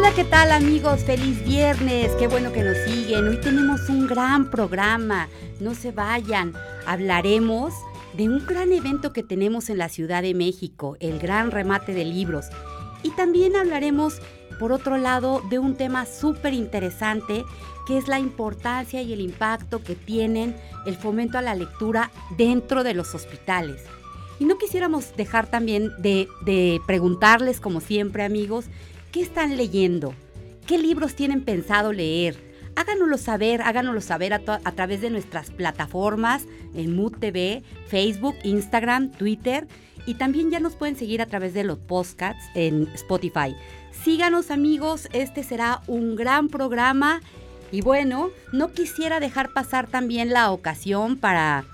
Hola, ¿qué tal amigos? Feliz viernes, qué bueno que nos siguen. Hoy tenemos un gran programa, no se vayan. Hablaremos de un gran evento que tenemos en la Ciudad de México, el gran remate de libros. Y también hablaremos, por otro lado, de un tema súper interesante que es la importancia y el impacto que tienen el fomento a la lectura dentro de los hospitales. Y no quisiéramos dejar también de, de preguntarles, como siempre amigos, ¿qué están leyendo? ¿Qué libros tienen pensado leer? háganoslo saber, háganoslo saber a, través de nuestras plataformas en Mood TV, Facebook, Instagram, Twitter y también ya nos pueden seguir a través de los podcasts en Spotify. Síganos amigos, este será un gran programa y bueno, no quisiera dejar pasar también la ocasión para,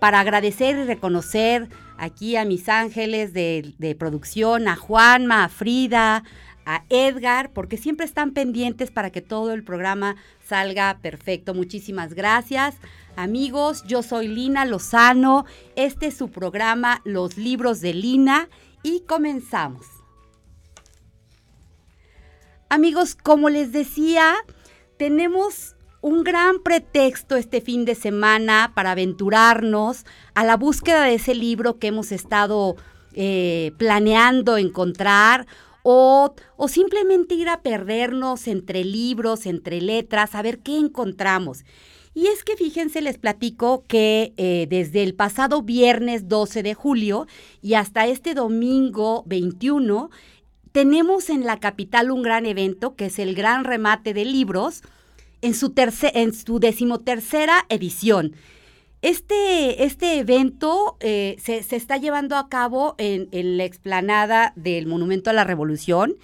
para agradecer y reconocer aquí a mis ángeles de, de producción, a Juanma, a Frida, a Edgar, porque siempre están pendientes para que todo el programa salga perfecto. Muchísimas gracias. Amigos, yo soy Lina Lozano. Este es su programa Los Libros de Lina y comenzamos. Amigos, como les decía, tenemos un gran pretexto este fin de semana para aventurarnos a la búsqueda de ese libro que hemos estado eh, planeando encontrar o, simplemente ir a perdernos entre libros, entre letras, a ver qué encontramos. Y es que fíjense, les platico que eh, desde el pasado viernes 12 de julio y hasta este domingo 21, tenemos en la capital un gran evento que es el Gran Remate de Libros en su, en su decimotercera edición. Este, este evento eh, se, está llevando a cabo en, la explanada del Monumento a la Revolución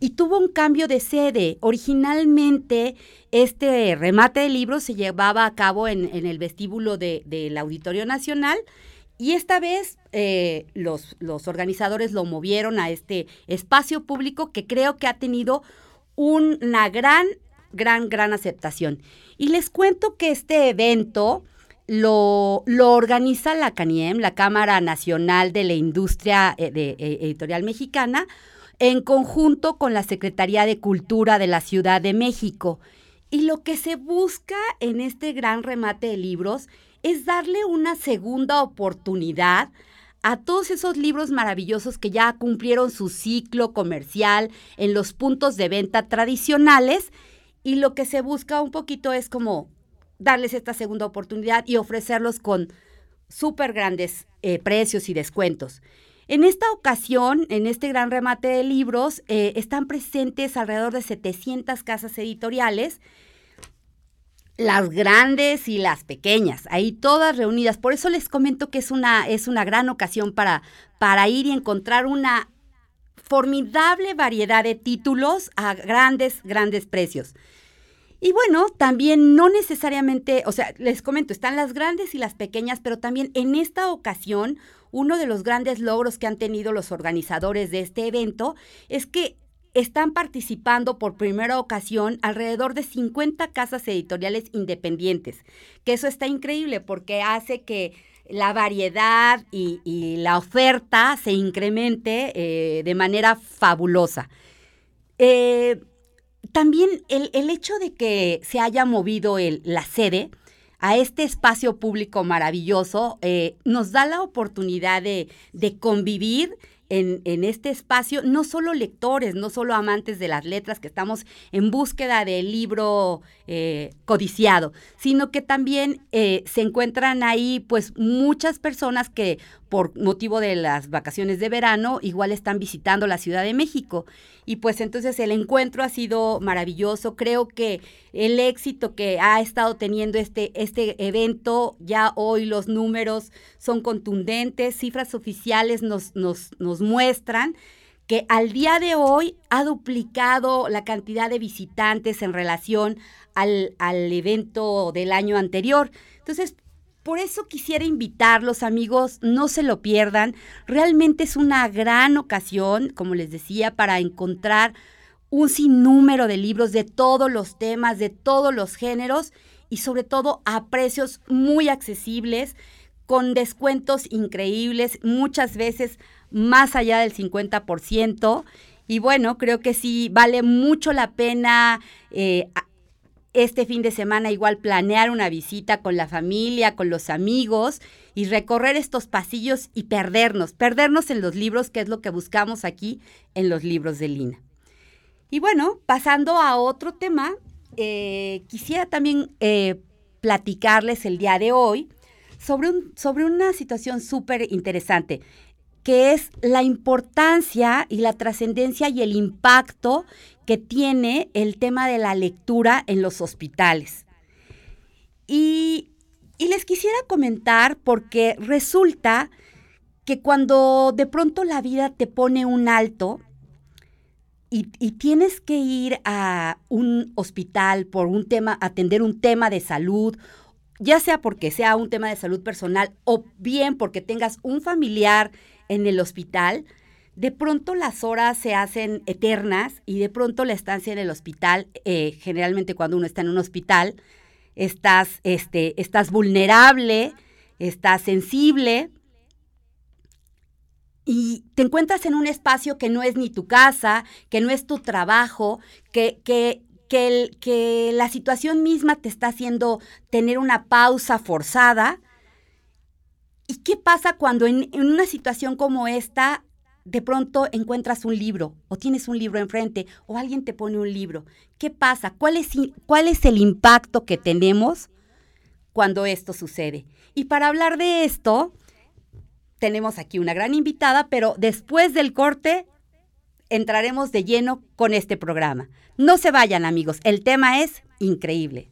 y tuvo un cambio de sede. Originalmente, este remate de libros se llevaba a cabo en, el vestíbulo del Auditorio Nacional. Y esta vez eh, los, los organizadores lo movieron a este espacio público que creo que ha tenido una gran, gran, gran aceptación. Y les cuento que este evento lo, lo, organiza la CANIEM, la Cámara Nacional de la Industria eh, eh, Editorial Mexicana, en conjunto con la Secretaría de Cultura de la Ciudad de México. Y lo que se busca en este gran remate de libros es darle una segunda oportunidad a todos esos libros maravillosos que ya cumplieron su ciclo comercial en los puntos de venta tradicionales. Y lo que se busca un poquito es como darles esta segunda oportunidad y ofrecerlos con súper grandes eh, precios y descuentos. En esta ocasión, en este gran remate de libros, eh, están presentes alrededor de 700 casas editoriales, las grandes y las pequeñas, ahí todas reunidas. Por eso les comento que es una, es una gran ocasión para, para ir y encontrar una formidable variedad de títulos a grandes, grandes precios. Y bueno, también no necesariamente, o sea, les comento, están las grandes y las pequeñas, pero también en esta ocasión, uno de los grandes logros que han tenido los organizadores de este evento es que están participando por primera ocasión alrededor de 50 casas editoriales independientes, que eso está increíble porque hace que la variedad y, la oferta se incremente eh, de manera fabulosa. Eh, también el, hecho de que se haya movido el, la sede a este espacio público maravilloso eh, nos da la oportunidad de, de convivir en, este espacio, no solo lectores, no solo amantes de las letras que estamos en búsqueda del libro eh, codiciado, sino que también eh, se encuentran ahí pues muchas personas que por motivo de las vacaciones de verano igual están visitando la Ciudad de México. Y pues entonces el encuentro ha sido maravilloso. Creo que el éxito que ha estado teniendo este, este evento, ya hoy los números son contundentes, cifras oficiales nos, nos, nos muestran que al día de hoy ha duplicado la cantidad de visitantes en relación al, al evento del año anterior. Entonces, por eso quisiera invitarlos, amigos, no se lo pierdan. Realmente es una gran ocasión, como les decía, para encontrar un sinnúmero de libros de todos los temas, de todos los géneros y sobre todo a precios muy accesibles, con descuentos increíbles, muchas veces más allá del 50%. Y bueno, creo que sí vale mucho la pena eh, este fin de semana igual planear una visita con la familia, con los amigos y recorrer estos pasillos y perdernos, perdernos en los libros, que es lo que buscamos aquí en los libros de Lina. Y bueno, pasando a otro tema, eh, quisiera también eh, platicarles el día de hoy sobre, un, sobre una situación súper interesante, que es la importancia y la trascendencia y el impacto que tiene el tema de la lectura en los hospitales. Y, les quisiera comentar porque resulta que cuando de pronto la vida te pone un alto y, y, tienes que ir a un hospital por un tema, atender un tema de salud, ya sea porque sea un tema de salud personal o bien porque tengas un familiar en el hospital, de pronto las horas se hacen eternas y de pronto la estancia en el hospital, eh, generalmente cuando uno está en un hospital, estás, este, estás vulnerable, estás sensible y te encuentras en un espacio que no es ni tu casa, que no es tu trabajo, que, que, que, que la situación misma te está haciendo tener una pausa forzada. ¿Y qué pasa cuando en, una situación como esta de pronto encuentras un libro o tienes un libro enfrente o alguien te pone un libro. ¿Qué pasa? ¿Cuál es, cuál es el impacto que tenemos cuando esto sucede? Y para hablar de esto, tenemos aquí una gran invitada, pero después del corte entraremos de lleno con este programa. No se vayan amigos, el tema es increíble.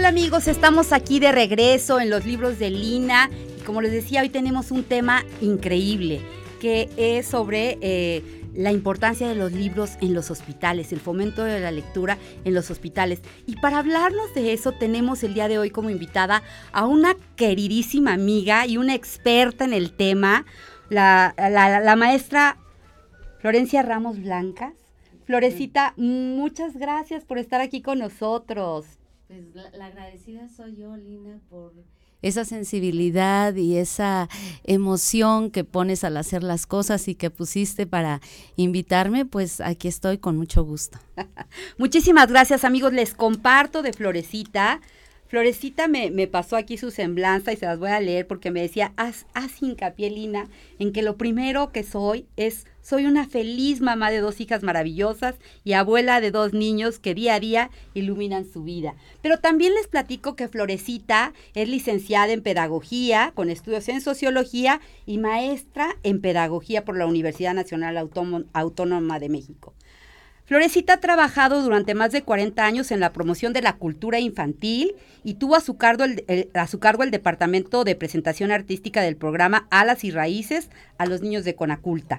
Hola amigos, estamos aquí de regreso en los libros de Lina como les decía, hoy tenemos un tema increíble que es sobre eh, la importancia de los libros en los hospitales, el fomento de la lectura en los hospitales. Y para hablarnos de eso tenemos el día de hoy como invitada a una queridísima amiga y una experta en el tema, la, la maestra Florencia Ramos Blancas. Florecita, muchas gracias por estar aquí con nosotros. Pues la, agradecida soy yo, Lina, por esa sensibilidad y esa emoción que pones al hacer las cosas y que pusiste para invitarme, pues aquí estoy con mucho gusto. Muchísimas gracias amigos, les comparto de Florecita. Florecita me, me, pasó aquí su semblanza y se las voy a leer porque me decía, haz, haz hincapié, Lina, en que lo primero que soy es soy una feliz mamá de dos hijas maravillosas y abuela de dos niños que día a día iluminan su vida. Pero también les platico que Florecita es licenciada en pedagogía, con estudios en sociología y maestra en pedagogía por la Universidad Nacional Autónoma de México. Florecita ha trabajado durante más de 40 años en la promoción de la cultura infantil y tuvo a su, cargo el, departamento de presentación artística del programa Alas y Raíces a los niños de Conaculta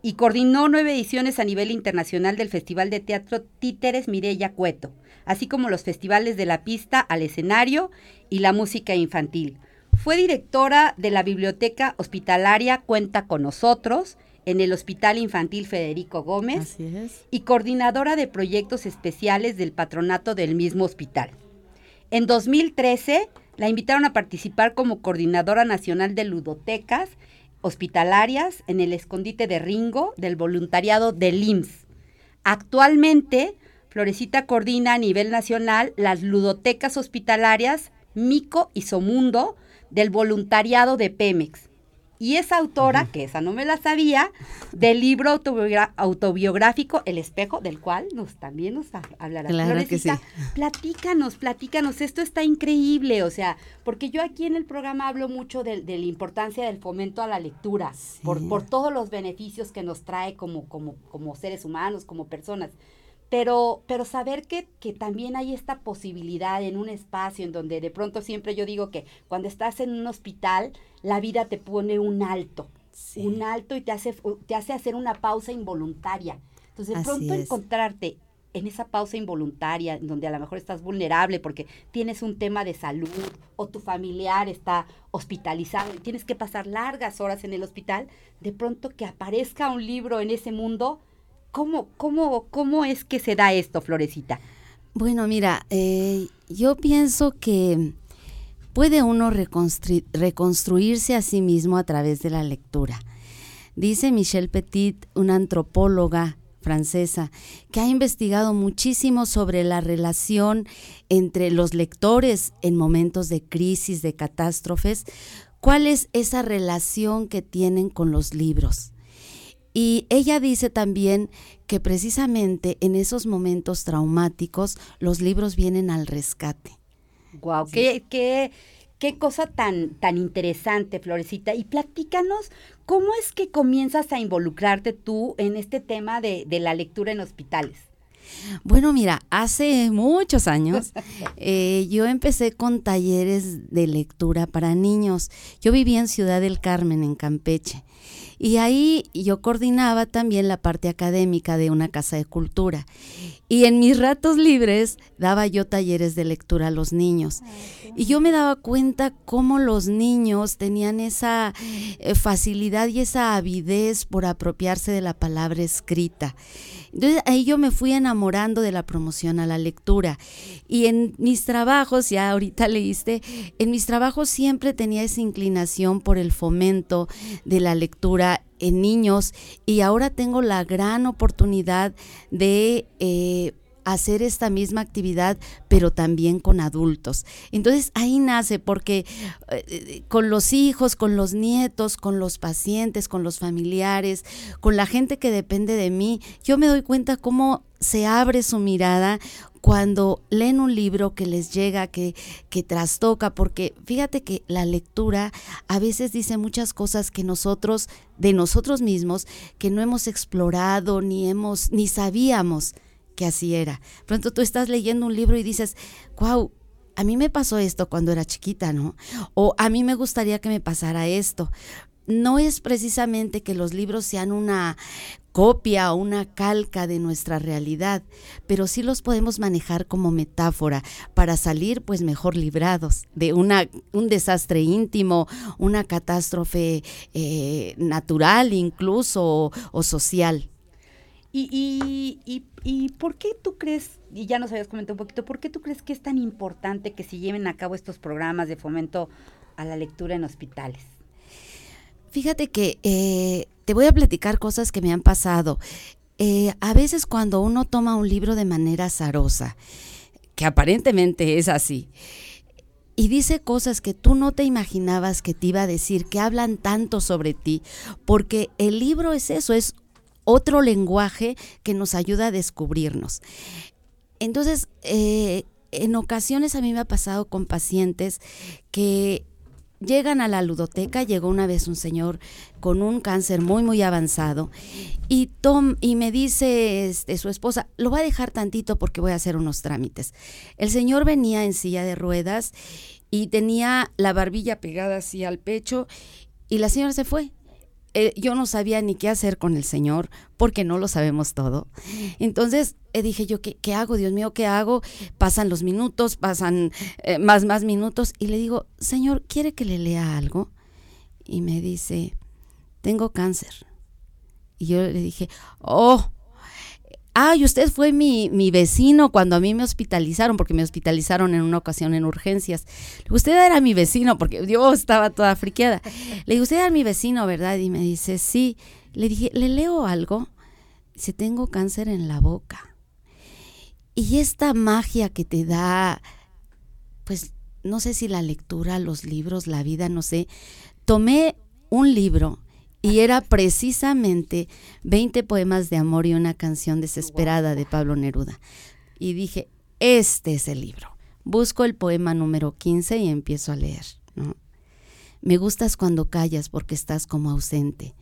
y coordinó nueve ediciones a nivel internacional del Festival de Teatro Títeres Mireya Cueto, así como los festivales de la pista al escenario y la música infantil. Fue directora de la Biblioteca Hospitalaria Cuenta con Nosotros en el Hospital Infantil Federico Gómez y coordinadora de proyectos especiales del patronato del mismo hospital. En 2013 la invitaron a participar como coordinadora nacional de ludotecas hospitalarias en el escondite de Ringo del voluntariado del IMSS. Actualmente, Florecita coordina a nivel nacional las ludotecas hospitalarias Mico y Somundo del voluntariado de Pemex y es autora, que esa no me la sabía, del libro autobiográfico El espejo, del cual nos también nos hablará. Claro que sí. Platícanos, platícanos, esto está increíble, o sea, porque yo aquí en el programa hablo mucho de, la importancia del fomento a la lectura, por, por todos los beneficios que nos trae como, como, como seres humanos, como personas. Pero, pero saber que, que, también hay esta posibilidad en un espacio en donde de pronto siempre yo digo que cuando estás en un hospital, la vida te pone un alto, un alto y te hace, te hace hacer una pausa involuntaria. Entonces de pronto encontrarte en esa pausa involuntaria, donde a lo mejor estás vulnerable porque tienes un tema de salud o tu familiar está hospitalizado y tienes que pasar largas horas en el hospital, de pronto que aparezca un libro en ese mundo, ¿Cómo, cómo, cómo es que se da esto, Florecita? Bueno, mira, eh, yo pienso que puede uno reconstruirse a sí mismo a través de la lectura. Dice Michelle Petit, una antropóloga francesa, que ha investigado muchísimo sobre la relación entre los lectores en momentos de crisis, de catástrofes, cuál es esa relación que tienen con los libros. Y ella dice también que precisamente en esos momentos traumáticos los libros vienen al rescate. Guau, qué, qué, qué cosa tan, tan interesante, Florecita. Y platícanos cómo es que comienzas a involucrarte tú en este tema de, de la lectura en hospitales. Bueno, mira, hace muchos años eh, yo empecé con talleres de lectura para niños. Yo vivía en Ciudad del Carmen, en Campeche. Y ahí yo coordinaba también la parte académica de una casa de cultura. Y en mis ratos libres daba yo talleres de lectura a los niños. Y yo me daba cuenta cómo los niños tenían esa eh, facilidad y esa avidez por apropiarse de la palabra escrita. Entonces ahí yo me fui enamorando de la promoción a la lectura. Y en mis trabajos, ya ahorita leíste, en mis trabajos siempre tenía esa inclinación por el fomento de la lectura en niños y ahora tengo la gran oportunidad de... Eh, hacer esta misma actividad, pero también con adultos. Entonces ahí nace porque eh, con los hijos, con los nietos, con los pacientes, con los familiares, con la gente que depende de mí, yo me doy cuenta cómo se abre su mirada cuando leen un libro que les llega, que, que trastoca, porque fíjate que la lectura a veces dice muchas cosas que nosotros, de nosotros mismos, que no hemos explorado, ni hemos, ni sabíamos que así era. Pronto tú estás leyendo un libro y dices, wow, a mí me pasó esto cuando era chiquita, ¿no? O a mí me gustaría que me pasara esto. No es precisamente que los libros sean una copia o una calca de nuestra realidad, pero sí los podemos manejar como metáfora para salir pues mejor librados de una, un desastre íntimo, una catástrofe eh, natural incluso o social. Y, y, y, por qué tú crees, y ya nos habías comentado un poquito, ¿por qué tú crees que es tan importante que se lleven a cabo estos programas de fomento a la lectura en hospitales? Fíjate que eh, te voy a platicar cosas que me han pasado. Eh, a veces cuando uno toma un libro de manera azarosa, que aparentemente es así, y dice cosas que tú no te imaginabas que te iba a decir, que hablan tanto sobre ti, porque el libro es eso, es otro lenguaje que nos ayuda a descubrirnos. Entonces, eh, en ocasiones a mí me ha pasado con pacientes que llegan a la ludoteca, llegó una vez un señor con un cáncer muy muy avanzado y Tom y me dice este, su esposa, lo voy a dejar tantito porque voy a hacer unos trámites. El señor venía en silla de ruedas y tenía la barbilla pegada así al pecho y la señora se fue. Eh, yo no sabía ni qué hacer con el Señor, porque no lo sabemos todo. Entonces eh, dije yo, ¿qué, ¿qué, hago? Dios mío, ¿qué hago? Pasan los minutos, pasan eh, más, más minutos, y le digo, Señor, ¿quiere que le lea algo? Y me dice, tengo cáncer. Y yo le dije, oh, ay, usted fue mi, mi, vecino cuando a mí me hospitalizaron, porque me hospitalizaron en una ocasión en urgencias. usted era mi vecino, porque yo estaba toda friqueada. Le digo, usted era mi vecino, ¿verdad? Y me dice, sí. Le dije, ¿le leo algo? Dice, tengo cáncer en la boca. Y esta magia que te da, pues, no sé si la lectura, los libros, la vida, no sé. Tomé un libro y era precisamente 20 poemas de amor y una canción desesperada de Pablo Neruda. Y dije, este es el libro. Busco el poema número 15 y empiezo a leer. Me gustas cuando callas porque estás como ausente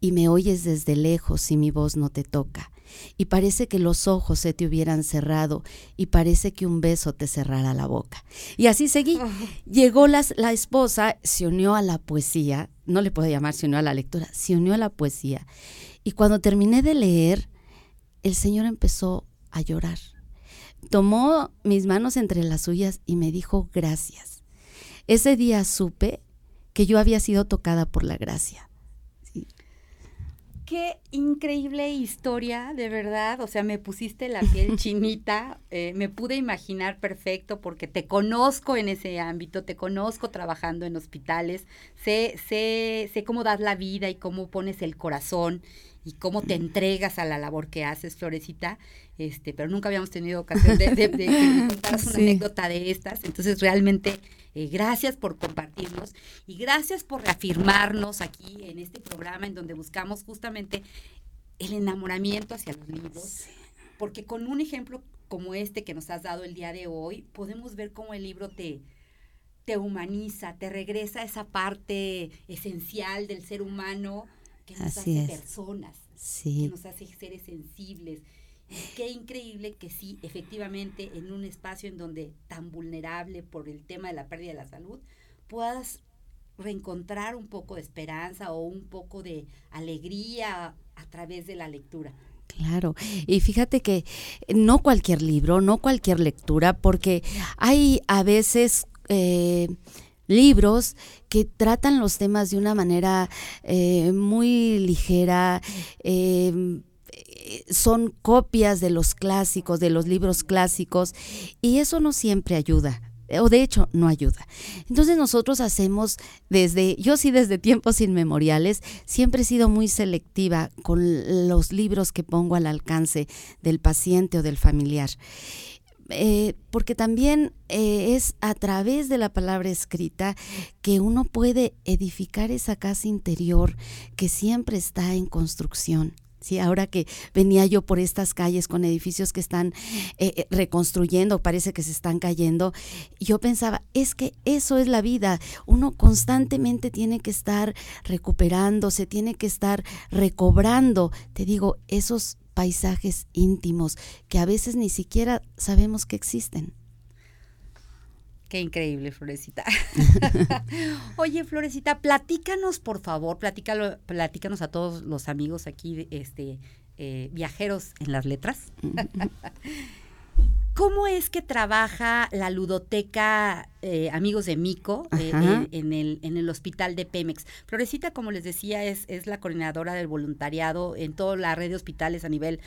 y me oyes desde lejos y mi voz no te toca y parece que los ojos se te hubieran cerrado y parece que un beso te cerrara la boca. Y así seguí. Llegó la, la esposa, se unió a la poesía, no le puedo llamar se unió a la lectura, se unió a la poesía. Y cuando terminé de leer, el Señor empezó a llorar. Tomó mis manos entre las suyas y me dijo gracias. Ese día supe que yo había sido tocada por la gracia. Qué increíble historia, de verdad. O sea, me pusiste la piel chinita, eh, me pude imaginar perfecto porque te conozco en ese ámbito, te conozco trabajando en hospitales, sé, sé, sé cómo das la vida y cómo pones el corazón y cómo te entregas a la labor que haces, Florecita. Este, pero nunca habíamos tenido ocasión de, de, de, una anécdota de estas. Entonces, realmente eh, gracias por compartirnos y gracias por reafirmarnos aquí en este programa en donde buscamos justamente el enamoramiento hacia los libros. Porque con un ejemplo como este que nos has dado el día de hoy, podemos ver cómo el libro te, te humaniza, te regresa a esa parte esencial del ser humano que nos hace personas, que nos hace seres sensibles, qué increíble que sí, efectivamente, en un espacio en donde tan vulnerable por el tema de la pérdida de la salud, puedas reencontrar un poco de esperanza o un poco de alegría a través de la lectura. Claro, y fíjate que no cualquier libro, no cualquier lectura, porque hay a veces eh, libros que tratan los temas de una manera eh, muy ligera, eh, son copias de los clásicos, de los libros clásicos, y eso no siempre ayuda o de hecho no ayuda. Entonces nosotros hacemos desde, yo sí desde tiempos inmemoriales, siempre he sido muy selectiva con los libros que pongo al alcance del paciente o del familiar. Eh, porque también eh, es a través de la palabra escrita que uno puede edificar esa casa interior que siempre está en construcción. ¿Sí? Ahora que venía yo por estas calles con edificios que están eh, eh, reconstruyendo, parece que se están cayendo, yo pensaba, es que eso es la vida, uno constantemente tiene que estar recuperando, se tiene que estar recobrando, te digo, esos paisajes íntimos que a veces ni siquiera sabemos que existen. Qué increíble, Florecita. Oye, Florecita, platícanos, por favor, platícalo, platícanos a todos los amigos aquí, este, eh, viajeros en las letras. ¿Cómo es que trabaja la ludoteca eh, Amigos de Mico eh, en, el, en el hospital de Pemex? Florecita, como les decía, es, es la coordinadora del voluntariado en toda la red de hospitales a nivel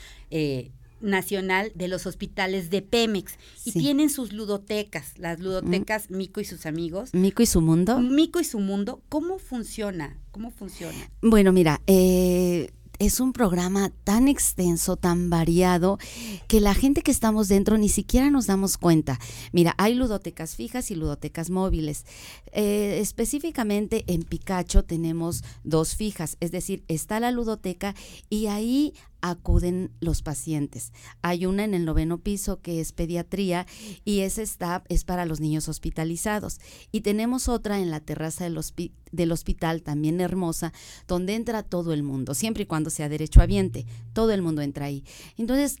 nacional de los hospitales de Pemex y tienen sus ludotecas, las ludotecas Mico y sus amigos. Mico y su mundo. Mico y su mundo. ¿Cómo funciona? ¿Cómo funciona? Bueno, mira, eh, es un programa tan extenso, tan variado, que la gente que estamos dentro ni siquiera nos damos cuenta. Mira, hay ludotecas fijas y ludotecas móviles. Eh, específicamente en Picacho tenemos dos fijas, es decir, está la ludoteca y ahí acuden los pacientes. Hay una en el noveno piso que es pediatría y ese está es para los niños hospitalizados. Y tenemos otra en la terraza del, del hospital, también hermosa, donde entra todo el mundo, siempre y cuando sea derecho derechohabiente. Todo el mundo entra ahí. Entonces,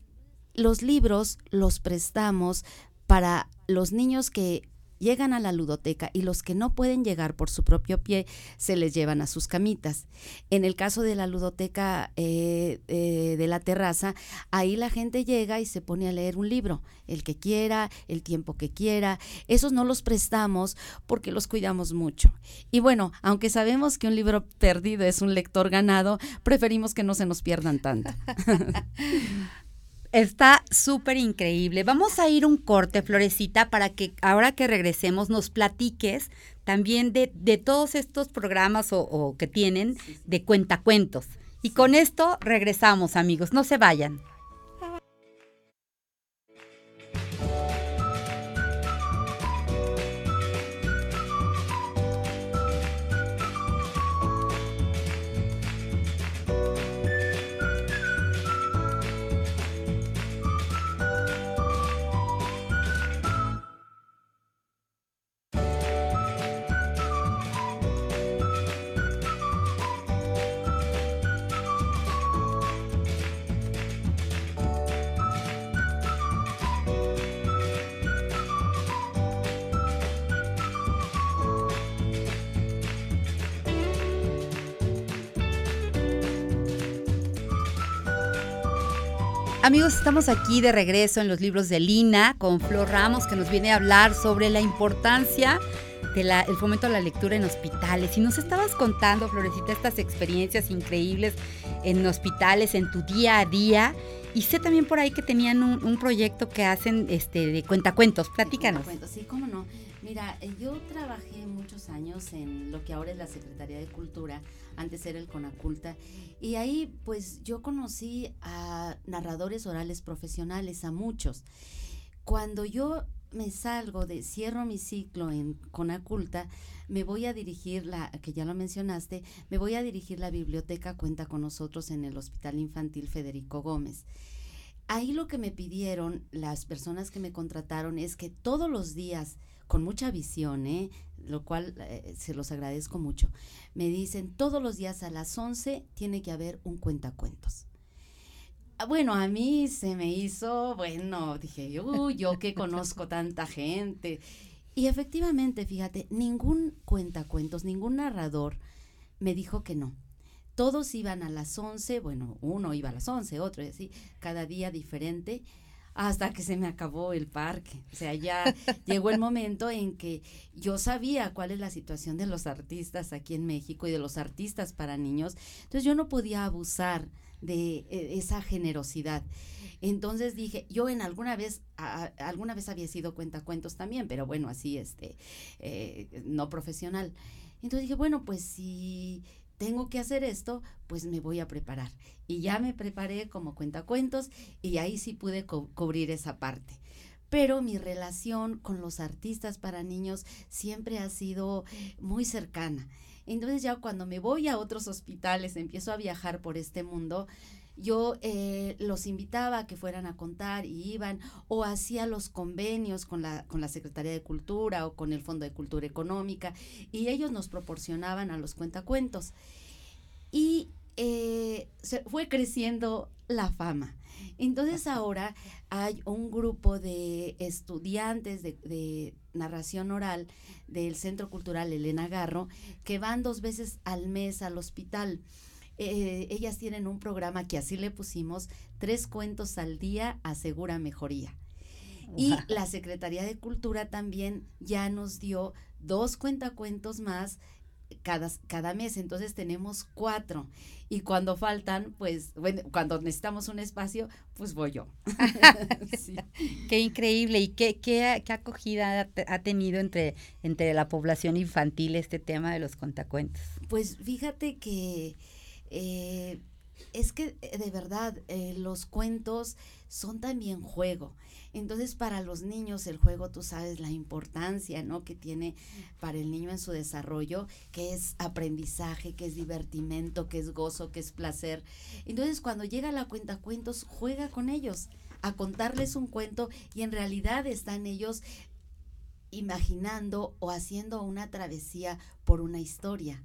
los libros los prestamos para los niños que llegan a la ludoteca y los que no pueden llegar por su propio pie se les llevan a sus camitas. En el caso de la ludoteca eh, eh, de la terraza, ahí la gente llega y se pone a leer un libro, el que quiera, el tiempo que quiera. Esos no los prestamos porque los cuidamos mucho. Y bueno, aunque sabemos que un libro perdido es un lector ganado, preferimos que no se nos pierdan tanto. Está súper increíble. Vamos a ir un corte, Florecita, para que ahora que regresemos nos platiques también de, de todos estos programas o, o que tienen de cuentacuentos. Y con esto regresamos, amigos. No se vayan. Amigos, estamos aquí de regreso en los libros de Lina con Flor Ramos que nos viene a hablar sobre la importancia el fomento a la lectura en hospitales. Y nos estabas contando, Florecita, estas experiencias increíbles en hospitales, en tu día a día. Y sé también por ahí que tenían un, proyecto que hacen este, de cuentacuentos. Platícanos. Sí, cómo no. Mira, eh, yo trabajé muchos años en lo que ahora es la Secretaría de Cultura, antes era el Conaculta, y ahí pues yo conocí a narradores orales profesionales, a muchos. Cuando yo me salgo de, cierro mi ciclo en Conaculta, me voy a dirigir, la que ya lo mencionaste, me voy a dirigir la biblioteca Cuenta con nosotros en el Hospital Infantil Federico Gómez. Ahí lo que me pidieron las personas que me contrataron es que todos los días, con mucha visión, ¿eh? lo cual eh, se los agradezco mucho, me dicen todos los días a las 11 tiene que haber un cuentacuentos. Ah, bueno, a mí se me hizo, bueno, dije, uy, yo que conozco tanta gente. Y efectivamente, fíjate, ningún cuentacuentos, ningún narrador me dijo que no. Todos iban a las 11, bueno, uno iba a las 11, otro y así, cada día diferente, hasta que se me acabó el parque. O sea, ya llegó el momento en que yo sabía cuál es la situación de los artistas aquí en México y de los artistas para niños. Entonces yo no podía abusar de eh, esa generosidad. Entonces dije, yo en alguna vez, alguna vez había sido cuentacuentos también, pero bueno, así, este, eh, no profesional. Entonces dije, bueno, pues si tengo que hacer esto, pues me voy a preparar. Y ya me preparé como cuentacuentos y ahí sí pude cubrir esa parte. Pero mi relación con los artistas para niños siempre ha sido muy cercana. Entonces ya cuando me voy a otros hospitales, empiezo a viajar por este mundo, yo eh, los invitaba a que fueran a contar y iban o hacía los convenios con la, con la Secretaría de Cultura o con el Fondo de Cultura Económica y ellos nos proporcionaban a los cuentacuentos. Y eh, se fue creciendo la fama. Entonces ahora hay un grupo de estudiantes de, narración oral del Centro Cultural Elena Garro que van dos veces al mes al hospital. Eh, ellas tienen un programa que así le pusimos, tres cuentos al día asegura mejoría. Y la Secretaría de Cultura también ya nos dio dos cuentacuentos más cada, cada mes, entonces tenemos cuatro. Y cuando faltan, pues, bueno, cuando necesitamos un espacio, pues voy yo. Qué increíble y qué, qué, qué acogida ha tenido entre, entre la población infantil este tema de los contacuentos. Pues fíjate que eh, es que eh, de verdad eh, los cuentos son también juego. Entonces para los niños el juego, tú sabes la importancia, ¿no? Que tiene para el niño en su desarrollo, que es aprendizaje, que es divertimento, que es gozo, que es placer. Entonces cuando llega la cuenta cuentos, juega con ellos a contarles un cuento y en realidad están ellos imaginando o haciendo una travesía por una historia.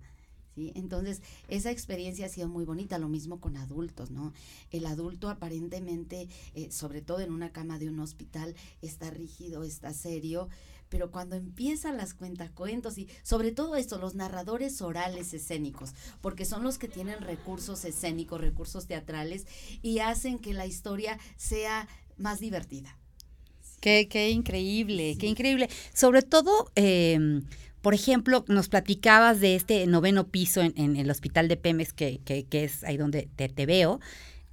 Entonces, esa experiencia ha sido muy bonita, lo mismo con adultos, ¿no? El adulto aparentemente, eh, sobre todo en una cama de un hospital, está rígido, está serio, pero cuando empiezan las cuentacuentos y sobre todo esto, los narradores orales escénicos, porque son los que tienen recursos escénicos, recursos teatrales y hacen que la historia sea más divertida. Qué, qué increíble, qué increíble. Sobre todo, eh, por ejemplo, nos platicabas de este noveno piso en, el hospital de Pemex, que, que, es ahí donde te, veo.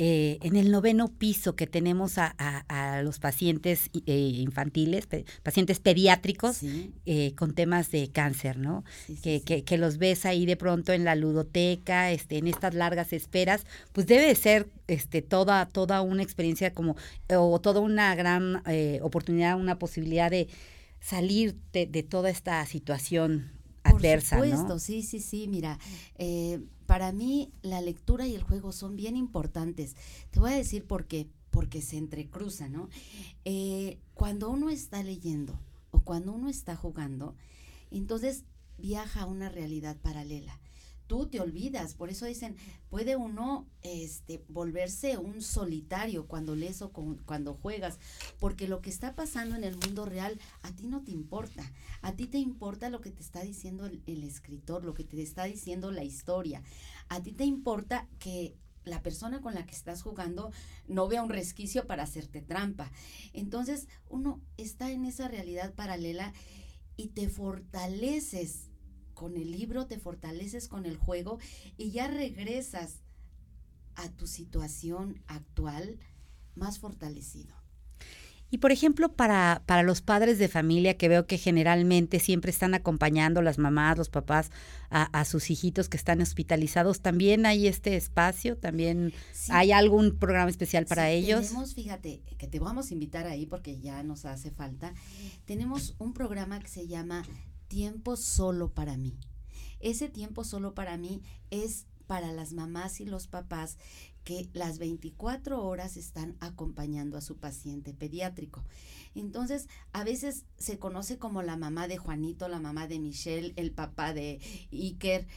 Eh, en el noveno piso que tenemos a, los pacientes eh, infantiles, pacientes pediátricos eh, con temas de cáncer, ¿no? que, que, los ves ahí de pronto en la ludoteca, este, en estas largas esperas, pues debe de ser este, toda, toda una experiencia como, o toda una gran oportunidad, una posibilidad de salir de, toda esta situación adversa. Por supuesto, sí, sí, sí, mira, eh, para mí la lectura y el juego son bien importantes. Te voy a decir por qué, porque se entrecruzan, ¿no? Eh, cuando uno está leyendo o cuando uno está jugando, entonces viaja a una realidad paralela tú te olvidas. Por eso dicen, puede uno este, volverse un solitario cuando lees o cuando juegas, porque lo que está pasando en el mundo real a ti no te importa. A ti te importa lo que te está diciendo el, el escritor, lo que te está diciendo la historia. A ti te importa que la persona con la que estás jugando no vea un resquicio para hacerte trampa. Entonces, uno está en esa realidad paralela y te fortaleces con el libro, te fortaleces con el juego y ya regresas a tu situación actual más fortalecido. Y por ejemplo, para, para los padres de familia, que veo que generalmente siempre están acompañando las mamás, los papás a, sus hijitos que están hospitalizados, ¿también hay este espacio? ¿También hay algún programa especial para ellos? Tenemos, fíjate, que te vamos a invitar ahí porque ya nos hace falta. Tenemos un programa que se llama Tiempo Solo para mí. Ese tiempo solo para mí es para las mamás y los papás que las 24 horas están acompañando a su paciente pediátrico. Entonces, a veces se conoce como la mamá de Juanito, la mamá de Michelle, el papá de Iker,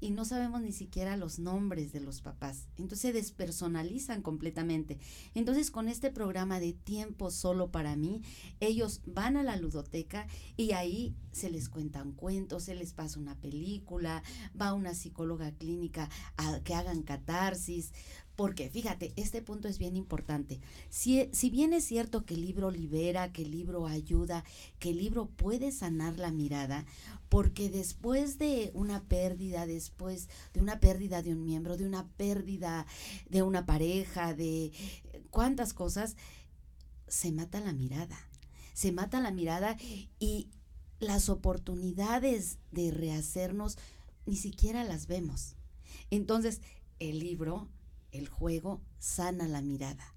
y no sabemos ni siquiera los nombres de los papás. Entonces se despersonalizan completamente. Entonces con este programa de tiempo solo para mí, ellos van a la ludoteca y ahí se les cuentan cuentos, se les pasa una película, va una psicóloga clínica a que hagan catarsis, porque fíjate, este punto es bien importante. Si, si, bien es cierto que el libro libera, que el libro ayuda, que el libro puede sanar la mirada, porque después de una pérdida, después de una pérdida de un miembro, de una pérdida de una pareja, de cuántas cosas, se mata la mirada. Se mata la mirada y las oportunidades de rehacernos ni siquiera las vemos. Entonces, el libro el juego sana la mirada.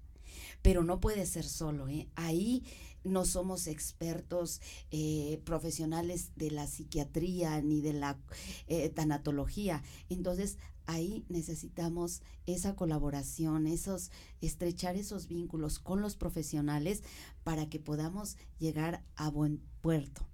Pero no puede ser solo, ¿eh? Ahí no somos expertos eh, profesionales de la psiquiatría ni de la eh, tanatología. Entonces, ahí necesitamos esa colaboración, esos, estrechar esos vínculos con los profesionales para que podamos llegar a buen puerto.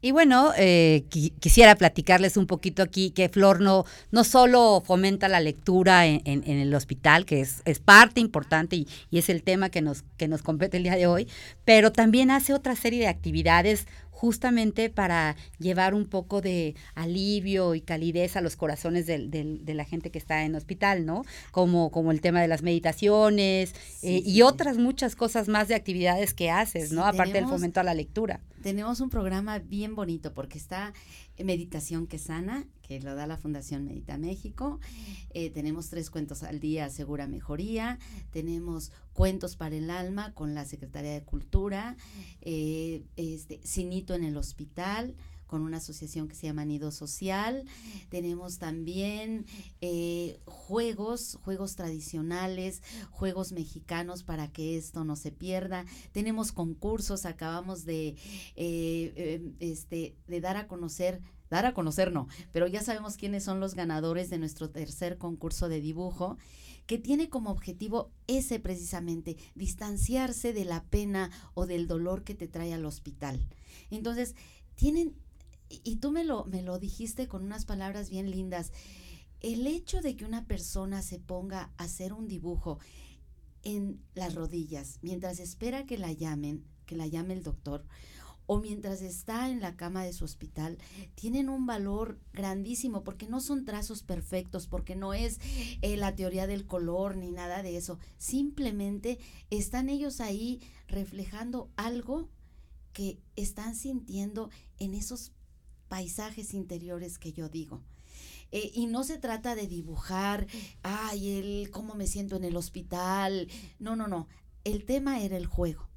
Y bueno, eh, quisiera platicarles un poquito aquí que Flor no, no solo fomenta la lectura en, el hospital, que es, es parte importante y, y, es el tema que nos, que nos compete el día de hoy, pero también hace otra serie de actividades justamente para llevar un poco de alivio y calidez a los corazones de, la gente que está en hospital, ¿no? Como, como el tema de las meditaciones eh, y otras muchas cosas más de actividades que haces, ¿no? Aparte del fomento a la lectura. Tenemos un programa bien bonito porque está Meditación que Sana, que lo da la Fundación Medita México. Eh, tenemos tres cuentos al día, Segura Mejoría. Tenemos Cuentos para el Alma con la Secretaría de Cultura. Eh, este, Cinito en el Hospital con una asociación que se llama Nido Social. Tenemos también eh, juegos, juegos tradicionales, juegos mexicanos para que esto no se pierda. Tenemos concursos, acabamos de, este, de dar a conocer dar a conocer no, pero ya sabemos quiénes son los ganadores de nuestro tercer concurso de dibujo, que tiene como objetivo ese precisamente, distanciarse de la pena o del dolor que te trae al hospital. Entonces, tienen, y tú me lo, me lo dijiste con unas palabras bien lindas, el hecho de que una persona se ponga a hacer un dibujo en las rodillas mientras espera que la llamen, que la llame el doctor, o mientras está en la cama de su hospital, tienen un valor grandísimo porque no son trazos perfectos, porque no es eh, la teoría del color ni nada de eso. Simplemente están ellos ahí reflejando algo que están sintiendo en esos paisajes interiores que yo digo. Eh, y no se trata de dibujar, ay, el cómo me siento en el hospital. No, no, no. El tema era el juego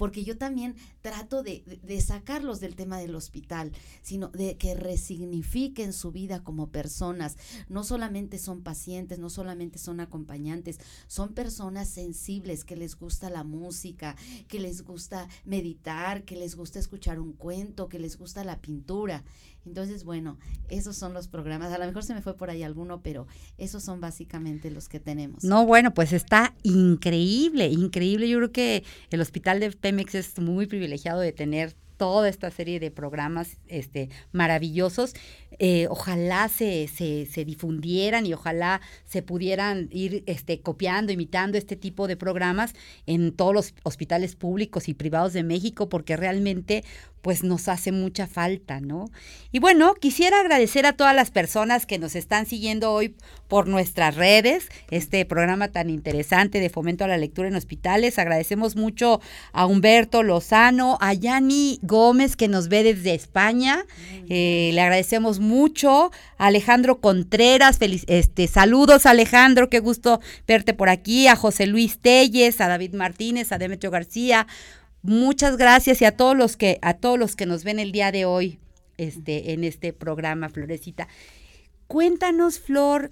porque yo también trato de, sacarlos del tema del hospital, sino de que resignifiquen su vida como personas. No solamente son pacientes, no solamente son acompañantes, son personas sensibles que les gusta la música, que les gusta meditar, que les gusta escuchar un cuento, que les gusta la pintura. Entonces, bueno, esos son los programas. A lo mejor se me fue por ahí alguno, pero esos son básicamente los que tenemos. No, bueno, pues está increíble, increíble. Yo creo que el hospital de Pemex es muy privilegiado de tener toda esta serie de programas este, maravillosos. Eh, ojalá se, se, se, difundieran y ojalá se pudieran ir este, copiando, imitando este tipo de programas en todos los hospitales públicos y privados de México, porque realmente pues nos hace mucha falta, ¿no? Y bueno, quisiera agradecer a todas las personas que nos están siguiendo hoy por nuestras redes, este programa tan interesante de fomento a la lectura en hospitales. Agradecemos mucho a Humberto Lozano, a Yani Gómez que nos ve desde España. Eh, le agradecemos mucho a Alejandro Contreras, feliz, este, saludos Alejandro, qué gusto verte por aquí, a José Luis Telles, a David Martínez, a Demetrio García, Muchas gracias y a todos los que a todos los que nos ven el día de hoy este en este programa Florecita. Cuéntanos, Flor,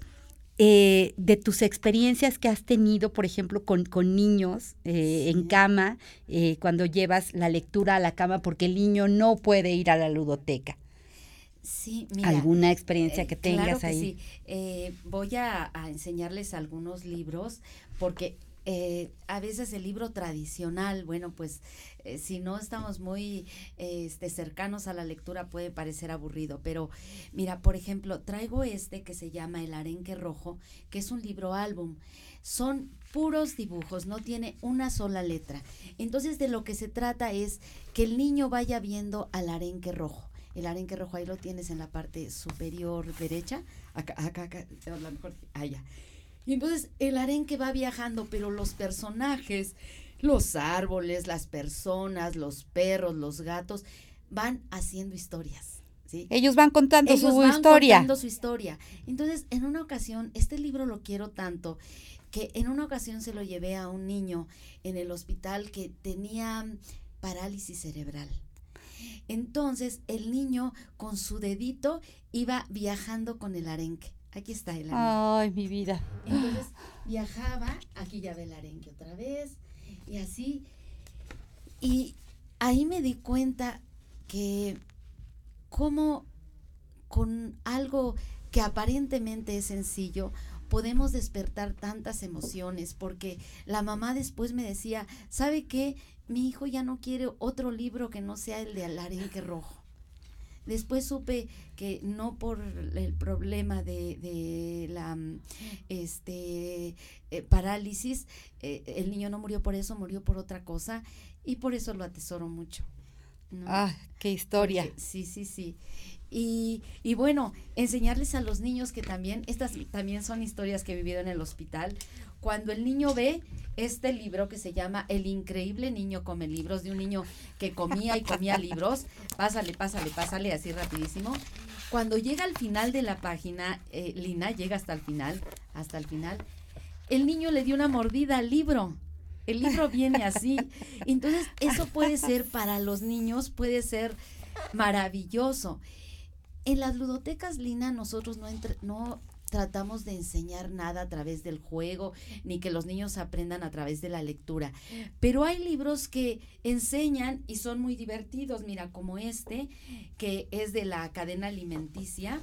eh, de tus experiencias que has tenido, por ejemplo, con, con niños eh, en cama, eh, cuando llevas la lectura a la cama porque el niño no puede ir a la ludoteca. Sí, mira, ¿Alguna experiencia que tengas ahí? Sí. voy a, a, enseñarles algunos libros porque eh, a veces el libro tradicional, bueno, pues eh, si no estamos muy este, cercanos a la lectura puede parecer aburrido, pero mira, por ejemplo, traigo este que se llama El arenque rojo, que es un libro álbum. Son puros dibujos, no tiene una sola letra. Entonces de lo que se trata es que el niño vaya viendo al arenque rojo. El arenque rojo ahí lo tienes en la parte superior derecha, acá, acá, acá, a lo mejor, allá. Y entonces el arenque va viajando, pero los personajes, los árboles, las personas, los perros, los gatos, van haciendo historias. ¿sí? Ellos van contando Ellos su van historia. contando su historia. Entonces, en una ocasión, este libro lo quiero tanto que en una ocasión se lo llevé a un niño en el hospital que tenía parálisis cerebral. Entonces, el niño con su dedito iba viajando con el arenque. Aquí está el arenque. Ay, mi vida. Entonces viajaba, aquí ya ve el arenque otra vez, y así. Y ahí me di cuenta que como con algo que aparentemente es sencillo, podemos despertar tantas emociones, porque la mamá después me decía, ¿sabe qué? Mi hijo ya no quiere otro libro que no sea el de Arenque Rojo. Después supe que no por el problema de, la este, eh, parálisis, eh, el niño no murió por eso, murió por otra cosa y por eso lo atesoro mucho. Ah, qué historia. sí, sí, sí. Y, y, bueno, enseñarles a los niños que también, estas también son historias que he vivido en el hospital, cuando el niño ve este libro que se llama El increíble niño come libros, de un niño que comía y comía libros, pásale, pásale, pásale, así rapidísimo. Cuando llega al final de la página, eh, Lina llega hasta el final, hasta el final, el niño le dio una mordida al libro. El libro viene así. Entonces, eso puede ser para los niños, puede ser maravilloso. En las ludotecas, Lina, nosotros no, entre, no tratamos de enseñar nada a través del juego, ni que los niños aprendan a través de la lectura. Pero hay libros que enseñan y son muy divertidos, mira, como este, que es de la cadena alimenticia.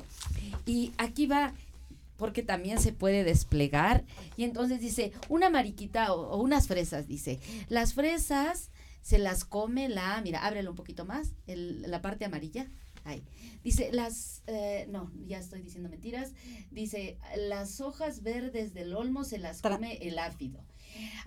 Y aquí va porque también se puede desplegar. Y entonces dice, una mariquita o, unas fresas, dice, las fresas se las come la, mira, ábrelo un poquito más, la parte amarilla. Ahí. Dice, las, eh, no, ya estoy diciendo mentiras. Dice, las hojas verdes del olmo se las come el áfido.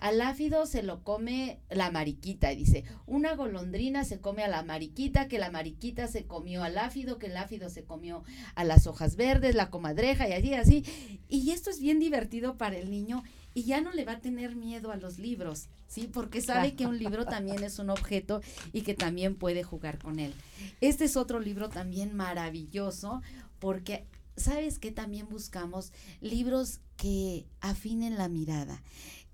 Al áfido se lo come la mariquita, y dice, una golondrina se come a la mariquita, que la mariquita se comió al áfido, que el áfido se comió a las hojas verdes, la comadreja y así, así. Y esto es bien divertido para el niño y ya no le va a tener miedo a los libros, ¿sí? Porque sabe que un libro también es un objeto y que también puede jugar con él. Este es otro libro también maravilloso porque ¿sabes que también buscamos? Libros que afinen la mirada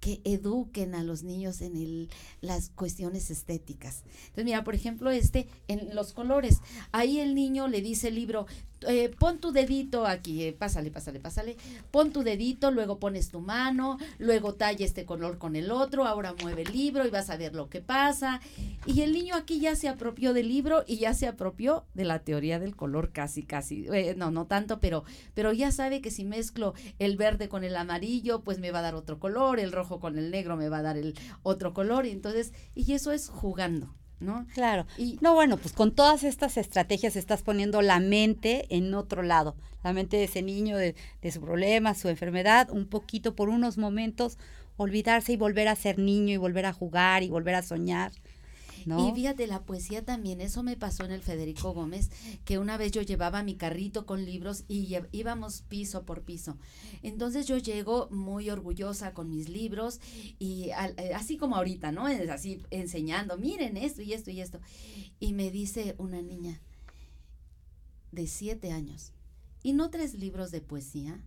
que eduquen a los niños en el, las cuestiones estéticas. Entonces, mira, por ejemplo, este, en los colores, ahí el niño le dice el libro, eh, pon tu dedito aquí, eh, pásale, pásale, pásale, pon tu dedito, luego pones tu mano, luego talla este color con el otro, ahora mueve el libro y vas a ver lo que pasa. Y el niño aquí ya se apropió del libro y ya se apropió de la teoría del color casi, casi, eh, no, no tanto, pero, pero ya sabe que si mezclo el verde con el amarillo, pues me va a dar otro color, el rojo con el negro me va a dar el otro color, y entonces, y eso es jugando. ¿No? Claro. Y no, bueno, pues con todas estas estrategias estás poniendo la mente en otro lado, la mente de ese niño, de, de su problema, su enfermedad, un poquito por unos momentos olvidarse y volver a ser niño y volver a jugar y volver a soñar. Y fíjate, la poesía también, eso me pasó en el Federico Gómez, que una vez yo llevaba mi carrito con libros y íbamos piso por piso. Entonces yo llego muy orgullosa con mis libros y eh, así como ahorita, ¿no? Así enseñando, miren esto y esto y esto. Y me dice una niña de siete años, ¿y no tres libros de poesía?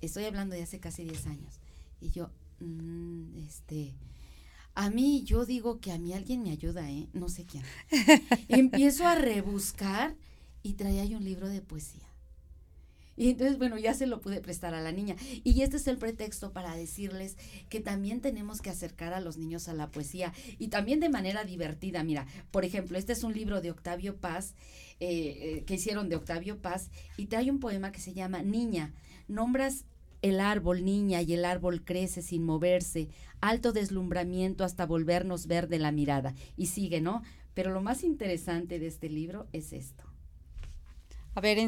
Estoy hablando de hace casi diez años. Y yo, mm, este, a mí, yo digo que a mí alguien me ayuda, ¿eh? No sé quién. Empiezo a rebuscar y traía ahí un libro de poesía. Y entonces, bueno, ya se lo pude prestar a la niña. Y este es el pretexto para decirles que también tenemos que acercar a los niños a la poesía y también de manera divertida. Mira, por ejemplo, este es un libro de Octavio Paz, eh, eh, que hicieron de Octavio Paz, y trae un poema que se llama Niña. Nombras el árbol, niña, y el árbol crece sin moverse, alto deslumbramiento hasta volvernos verde la mirada. Y sigue, ¿no? Pero lo más interesante de este libro es esto. A ver,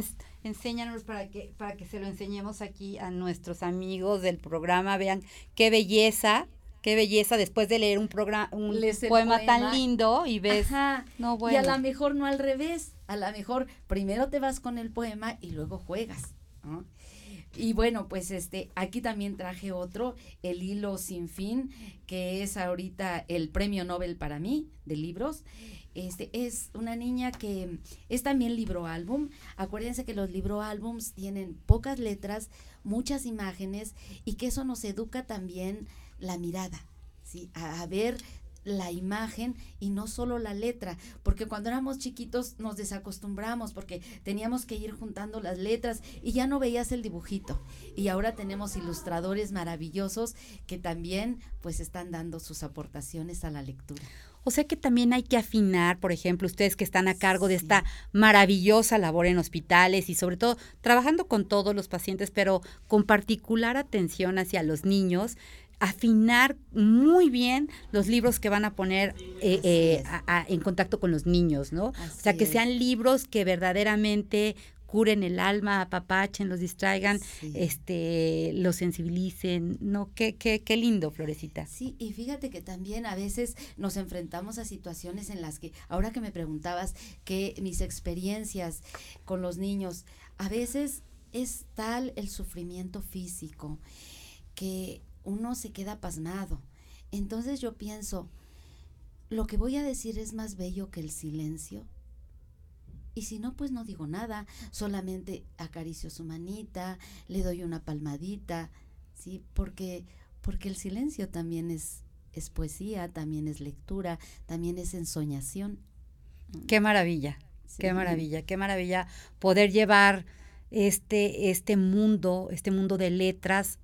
enséñanos para que, para que se lo enseñemos aquí a nuestros amigos del programa. Vean qué belleza, qué belleza después de leer un programa, un poema, tan lindo y ves. No, bueno. Y a lo mejor no al revés. A lo mejor primero te vas con el poema y luego juegas. ¿no? Y bueno, pues este, aquí también traje otro, El hilo sin fin, que es ahorita el premio Nobel para mí de libros. Este es una niña que es también libro álbum. Acuérdense que los libro álbums tienen pocas letras, muchas imágenes y que eso nos educa también la mirada, ¿sí? a ver la imagen y no solo la letra, porque cuando éramos chiquitos nos desacostumbramos porque teníamos que ir juntando las letras y ya no veías el dibujito. Y ahora tenemos ilustradores maravillosos que también pues están dando sus aportaciones a la lectura. O sea que también hay que afinar, por ejemplo, ustedes que están a cargo de esta maravillosa labor en hospitales y sobre todo trabajando con todos los pacientes, pero con particular atención hacia los niños, afinar muy bien los libros que van a poner eh, eh, en contacto con los niños, ¿no? o sea, que sean libros que verdaderamente curen el alma, apapachen, los distraigan, este, los sensibilicen, ¿no? Qué, qué, qué lindo, Florecita. Sí, y fíjate que también a veces nos enfrentamos a situaciones en las que, ahora que me preguntabas que mis experiencias con los niños, a veces es tal el sufrimiento físico que uno se queda pasmado. Entonces yo pienso, lo que voy a decir es más bello que el silencio. Y si no, pues no digo nada, solamente acaricio su manita, le doy una palmadita, ¿sí? Porque, porque el silencio también es, es poesía, también es lectura, también es ensoñación. Qué maravilla, qué maravilla, qué maravilla poder llevar este, este mundo, este mundo de letras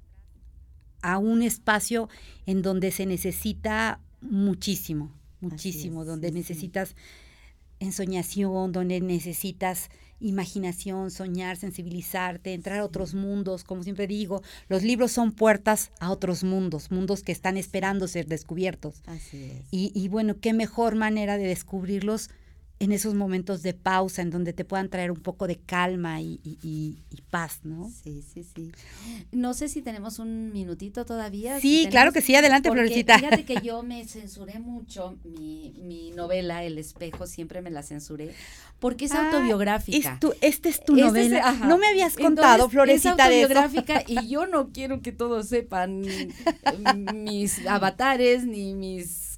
a un espacio en donde se necesita muchísimo, muchísimo, donde necesitas ensoñación, donde necesitas imaginación, soñar, sensibilizarte, entrar a otros mundos, como siempre digo, los libros son puertas a otros mundos, mundos que están esperando ser descubiertos. Así es. Y, y bueno, qué mejor manera de descubrirlos en esos momentos de pausa, en donde te puedan traer un poco de calma y, paz, ¿no? Sí, sí, sí. No sé si tenemos un minutito todavía. Sí, claro que sí, adelante, Florecita. Fíjate que yo me censuré mucho mi, mi, novela, El espejo, siempre me la censuré, porque es ah, autobiográfica. Es tu, esta es tu este novela. no me habías contado, Florecita, es autobiográfica y yo no quiero que todos sepan mis avatares ni mis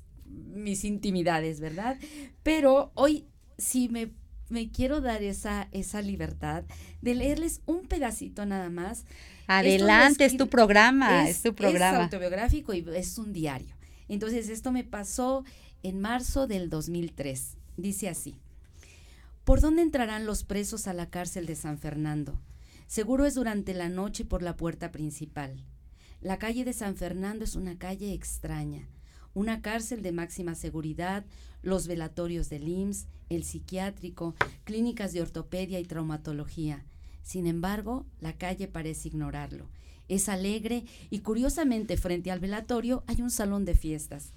mis intimidades, ¿verdad? Pero hoy si me, me quiero dar esa, esa libertad de leerles un pedacito nada más. Adelante, es tu programa, es, tu programa. Es autobiográfico y es un diario. Entonces, esto me pasó en marzo del 2003. Dice así. ¿Por dónde entrarán los presos a la cárcel de San Fernando? Seguro es durante la noche por la puerta principal. La calle de San Fernando es una calle extraña una cárcel de máxima seguridad, los velatorios del IMSS, el psiquiátrico, clínicas de ortopedia y traumatología. Sin embargo, la calle parece ignorarlo. Es alegre y curiosamente frente al velatorio hay un salón de fiestas.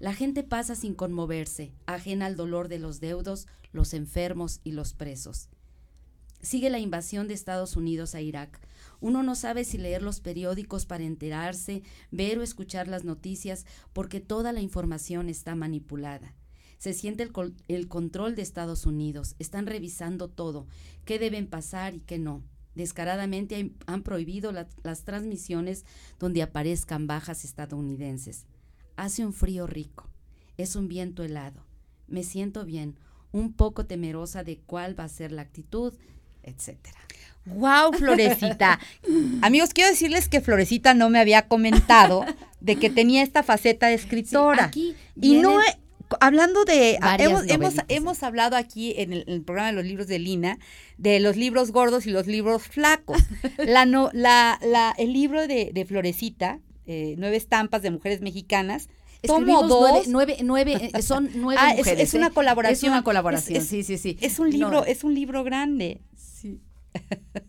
La gente pasa sin conmoverse, ajena al dolor de los deudos, los enfermos y los presos. Sigue la invasión de Estados Unidos a Irak. Uno no sabe si leer los periódicos para enterarse, ver o escuchar las noticias, porque toda la información está manipulada. Se siente el, el control de Estados Unidos. Están revisando todo, qué deben pasar y qué no. Descaradamente han prohibido las transmisiones donde aparezcan bajas estadounidenses. Hace un frío rico. Es un viento helado. Me siento bien, un poco temerosa de cuál va a ser la actitud, etcétera. Wow, Florecita. Amigos, quiero decirles que Florecita no me había comentado de que tenía esta faceta de escritora. y no hablando de hemos, hemos, hemos, hablado aquí en el, programa de los libros de Lina de los libros gordos y los libros flacos. la no, la, la, el libro de, de Florecita, eh, nueve estampas de mujeres mexicanas, Tomo dos. Nueve, nueve, eh, son nueve ah, mujeres. Es, una colaboración. Es una colaboración, sí, sí, sí. Es un libro, es un libro grande. Sí.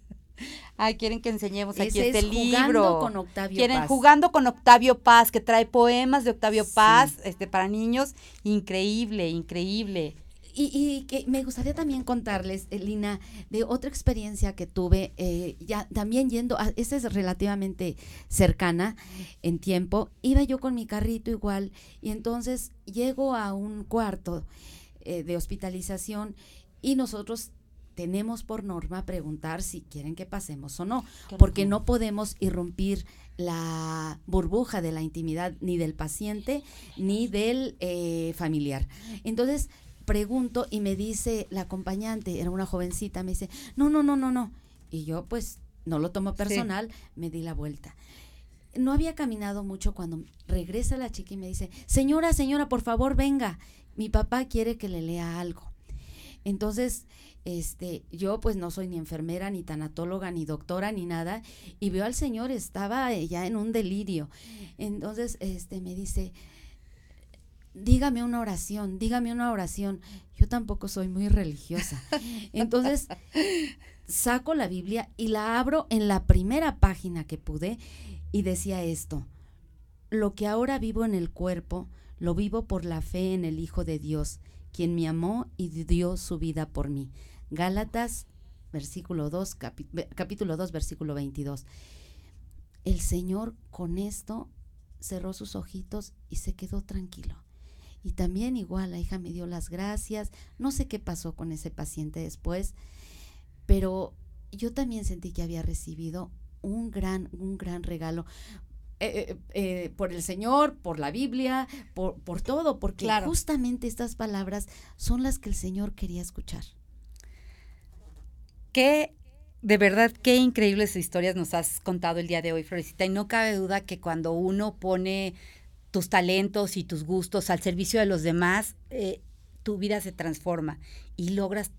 Ay, quieren que enseñemos aquí este libro. Jugando con Octavio quieren, Jugando con Octavio Paz, que trae poemas de Octavio Paz, este, para niños. Increíble, increíble. Y, que me gustaría también contarles, eh, Lina, de otra experiencia que tuve, eh, ya también yendo, a, esta es relativamente cercana en tiempo, iba yo con mi carrito igual y entonces llego a un cuarto eh, de hospitalización y nosotros tenemos por norma preguntar si quieren que pasemos o no, porque no podemos irrumpir la burbuja de la intimidad ni del paciente ni del familiar. Entonces, pregunto y me dice la acompañante, era una jovencita, me dice, no, no, no, no, no. Y yo pues no lo tomo personal, me di la vuelta. No había caminado mucho cuando regresa la chica y me dice, señora, señora, por favor, venga, mi papá quiere que le lea algo. Entonces, este, yo pues no soy ni enfermera, ni tanatóloga, ni doctora, ni nada, y veo al señor, estaba ya en un delirio. Entonces, este, me dice, dígame una oración, dígame una oración. Yo tampoco soy muy religiosa. Entonces, saco la Biblia y la abro en la primera página que pude y decía esto, lo que ahora vivo en el cuerpo, lo vivo por la fe en el Hijo de Dios, quien me amó y dio su vida por mí. Gálatas, versículo 2, capítulo 2, versículo 22. El Señor con esto cerró sus ojitos y se quedó tranquilo. Y también igual la hija me dio las gracias. No sé qué pasó con ese paciente después, pero yo también sentí que había recibido un gran, un gran regalo. Eh, eh, eh, por el Señor, por la Biblia, por, por todo, porque justamente estas palabras son las que el Señor quería escuchar. Qué, de verdad, qué increíbles historias nos has contado el día de hoy, Florecita, y no cabe duda que cuando uno pone tus talentos y tus gustos al servicio de los demás, eh, tu vida se transforma y logras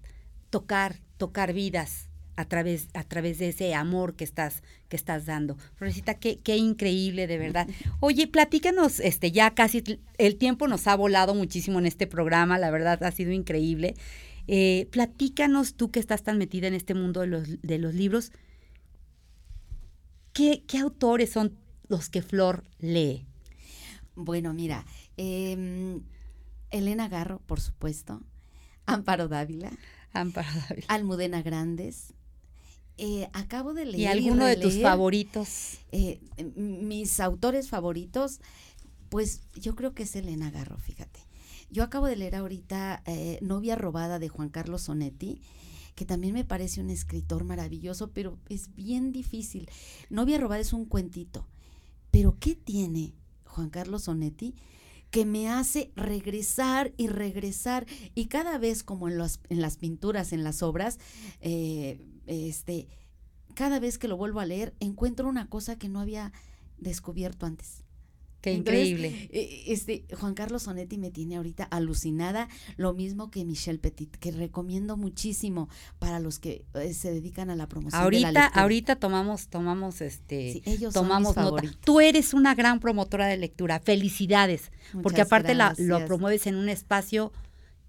tocar, tocar vidas a través, a través de ese amor que estás, que estás dando. Florecita, qué, qué increíble, de verdad. Oye, platícanos, este, ya casi el tiempo nos ha volado muchísimo en este programa, la verdad ha sido increíble. Eh, platícanos tú que estás tan metida en este mundo de los, de los libros, ¿qué, ¿qué autores son los que Flor lee? Bueno, mira, em, Elena Garro, por supuesto, Amparo Dávila, Amparo Dávila. Almudena Grandes. Eh, acabo de leer. ¿Y alguno de tus favoritos? Eh, mis autores favoritos, pues yo creo que es Elena Garro, fíjate. Yo acabo de leer ahorita eh, Novia Robada de Juan Carlos Sonetti, que también me parece un escritor maravilloso, pero es bien difícil. Novia Robada es un cuentito, pero ¿qué tiene Juan Carlos Sonetti, que me hace regresar y regresar y cada vez como en, en las pinturas, en las obras, eh, este, cada vez que lo vuelvo a leer encuentro una cosa que no había descubierto antes. Qué increíble. Eh, este, Juan Carlos Sonetti me tiene ahorita alucinada, lo mismo que Michelle Petit, que recomiendo muchísimo para los que eh, se dedican a la promoción. Ahorita, de la ahorita tomamos, tomamos este, tomamos nota. Tú eres una gran promotora de lectura. Felicidades, porque aparte la, lo promueves en un espacio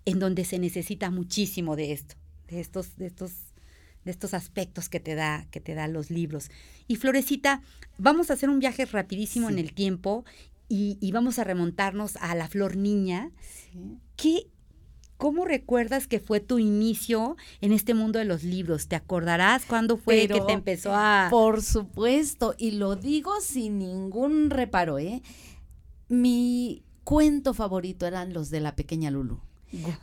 en donde se necesita muchísimo de esto, de estos, de estos de estos aspectos que te da que te da los libros. Y Florecita, vamos a hacer un viaje rapidísimo en el tiempo y, vamos a remontarnos a la flor niña. ¿Qué, ¿cómo recuerdas que fue tu inicio en este mundo de los libros? ¿Te acordarás cuándo fue que te empezó a...? Por supuesto, y lo digo sin ningún reparo, ¿eh? Mi cuento favorito eran los de la pequeña Lulu.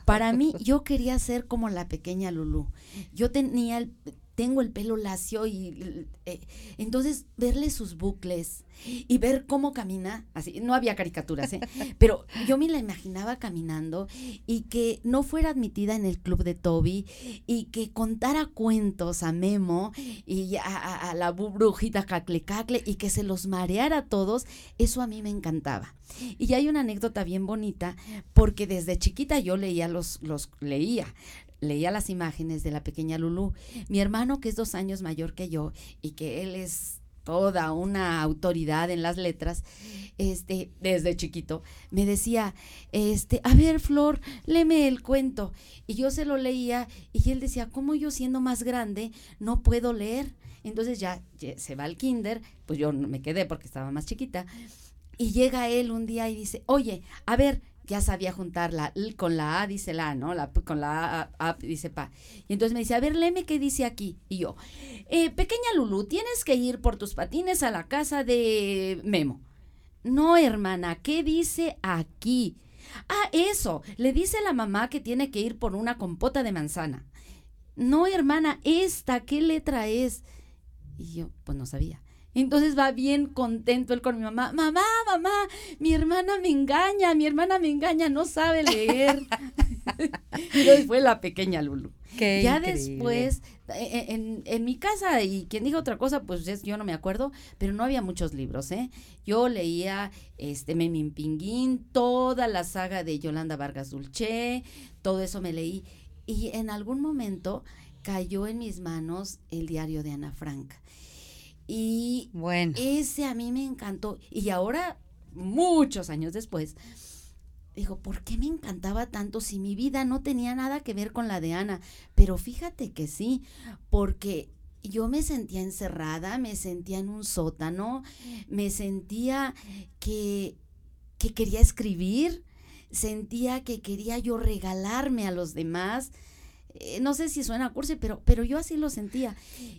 Para mí, yo quería ser como la pequeña Lulu. Yo tenía el, tengo el pelo lacio y eh, entonces verle sus bucles y ver cómo camina, así, no había caricaturas, ¿eh? pero yo me la imaginaba caminando y que no fuera admitida en el club de Toby y que contara cuentos a Memo y a, a la brujita cacle cacle y que se los mareara a todos, eso a mí me encantaba. Y hay una anécdota bien bonita porque desde chiquita yo leía los, los leía, leía las imágenes de la pequeña Lulú. Mi hermano, que es dos años mayor que yo y que él es toda una autoridad en las letras, este, desde chiquito, me decía, este, a ver, Flor, léeme el cuento. Y yo se lo leía y él decía, ¿cómo yo siendo más grande no puedo leer? Entonces ya, ya se va al kinder, pues yo me quedé porque estaba más chiquita. Y llega él un día y dice, oye, a ver, ya sabía juntar la L con la A, dice la A, ¿no? La, con la A, dice pa. Y entonces me dice, a ver, léeme qué dice aquí. Y yo, eh, pequeña Lulu, tienes que ir por tus patines a la casa de Memo. No, hermana, ¿qué dice aquí? Ah, eso, le dice la mamá que tiene que ir por una compota de manzana. No, hermana, esta, ¿qué letra es? Y yo, pues no sabía. Entonces va bien contento él con mi mamá. Mamá, mamá, mi hermana me engaña, mi hermana me engaña, no sabe leer. Entonces fue la pequeña Lulu. ya después, e, e, en, mi casa, y quien diga otra cosa, pues yo no me acuerdo, pero no había muchos libros, ¿eh? Yo leía este Memín Pinguín, toda la saga de Yolanda Vargas Dulce, todo eso me leí. Y en algún momento cayó en mis manos el diario de Ana Frank. Y bueno. ese a mí me encantó. Y ahora, muchos años después, digo, ¿por qué me encantaba tanto si mi vida no tenía nada que ver con la de Ana? Pero fíjate que sí, porque yo me sentía encerrada, me sentía en un sótano, me sentía que, que quería escribir, sentía que quería yo regalarme a los demás eh, no sé si suena cursi, pero, pero yo así lo sentía.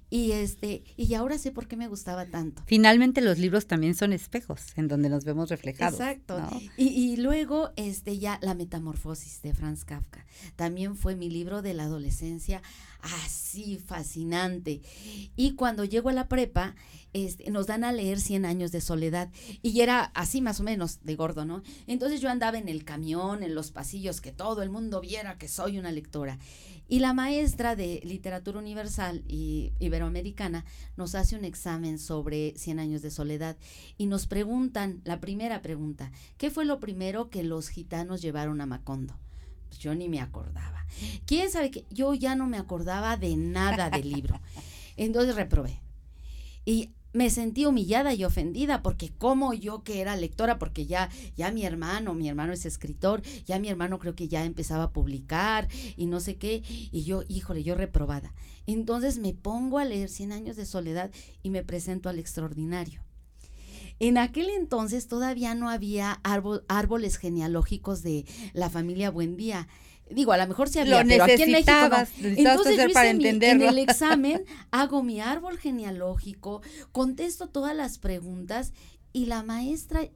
Y este, y ahora sé por qué me gustaba tanto. Finalmente los libros también son espejos en donde nos vemos reflejados. Exacto. Y, y, luego, este, ya La Metamorfosis de Franz Kafka. También fue mi libro de la adolescencia así fascinante. Y cuando llego a la prepa, este, nos dan a leer Cien años de soledad. Y era así más o menos de gordo, ¿no? Entonces yo andaba en el camión, en los pasillos, que todo el mundo viera que soy una lectora. Y la maestra de literatura universal y iberoamericana nos hace un examen sobre Cien años de soledad y nos preguntan, la primera pregunta, ¿qué fue lo primero que los gitanos llevaron a Macondo? Pues yo ni me acordaba. ¿Quién sabe que yo ya no me acordaba de nada del libro? Entonces reprobé. Y me sentí humillada y ofendida porque como yo que era lectora, porque ya, ya mi hermano, mi hermano es escritor, ya mi hermano creo que ya empezaba a publicar y no sé qué, y yo, híjole, yo reprobada. Entonces me pongo a leer Cien años de soledad y me presento al extraordinario. En aquel entonces todavía no había árboles genealógicos de la familia Buendía. Digo, a lo mejor sí había, pero aquí en México Entonces yo para en el examen hago mi árbol genealógico, contesto todas las preguntas y la maestra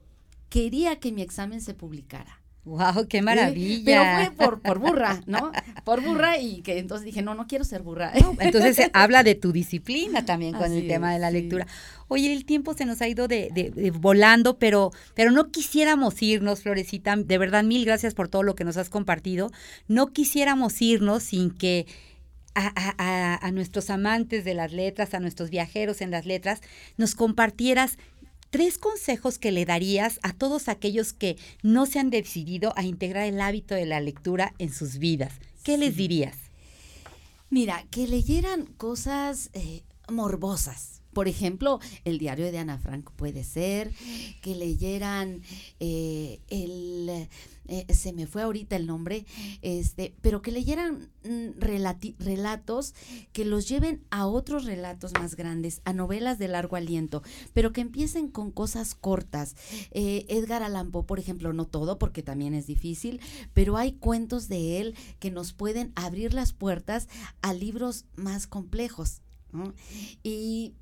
quería que mi examen se publicara. ¡Wow! ¡Qué maravilla! Pero fue por, por burra, ¿no? Por burra y que entonces dije, no, no quiero ser burra. entonces se habla de tu disciplina también con el tema de la lectura. Oye, el tiempo se nos ha ido de, volando, pero, pero no quisiéramos irnos, Florecita. De verdad, mil gracias por todo lo que nos has compartido. No quisiéramos irnos sin que a, a, nuestros amantes de las letras, a nuestros viajeros en las letras, nos compartieras tres consejos que le darías a todos aquellos que no se han decidido a integrar el hábito de la lectura en sus vidas. ¿Qué les dirías? Mira, que leyeran cosas eh, morbosas. Por ejemplo, el diario de Ana Frank puede ser, que leyeran eh, el eh, se me fue ahorita el nombre, este, pero que leyeran mm, relatos que los lleven a otros relatos más grandes, a novelas de largo aliento, pero que empiecen con cosas cortas. Eh, Edgar Allan Poe, por ejemplo, no todo, porque también es difícil, pero hay cuentos de él que nos pueden abrir las puertas a libros más complejos. Y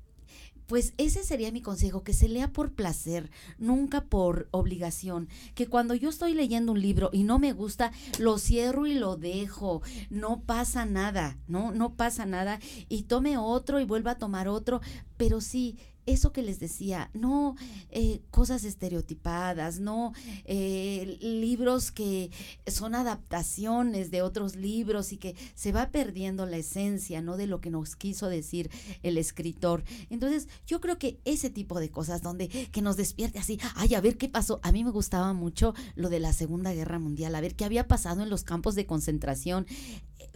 pues ese sería mi consejo, que se lea por placer, nunca por obligación. Que cuando yo estoy leyendo un libro y no me gusta, lo cierro y lo dejo. No pasa nada, ¿no? No pasa nada. Y tome otro y vuelva a tomar otro. Pero sí, eso que les decía, no eh, cosas estereotipadas, no eh, libros que son adaptaciones de otros libros y que se va perdiendo la esencia, ¿no? De lo que nos quiso decir el escritor. Entonces, yo creo que ese tipo de cosas donde que nos despierte así, ay, a ver qué pasó. A mí me gustaba mucho lo de la Segunda Guerra Mundial, a ver qué había pasado en los campos de concentración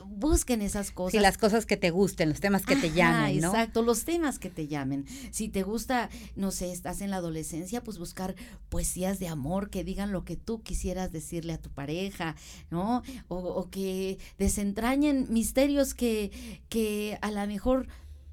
busquen esas cosas. Sí, las cosas que te gusten, los temas que te llamen, ¿no? Exacto, los temas que te llamen. Si te gusta, no sé, estás en la adolescencia, pues buscar poesías de amor que digan lo que tú quisieras decirle a tu pareja, ¿no? O, o que desentrañen misterios que, que a lo mejor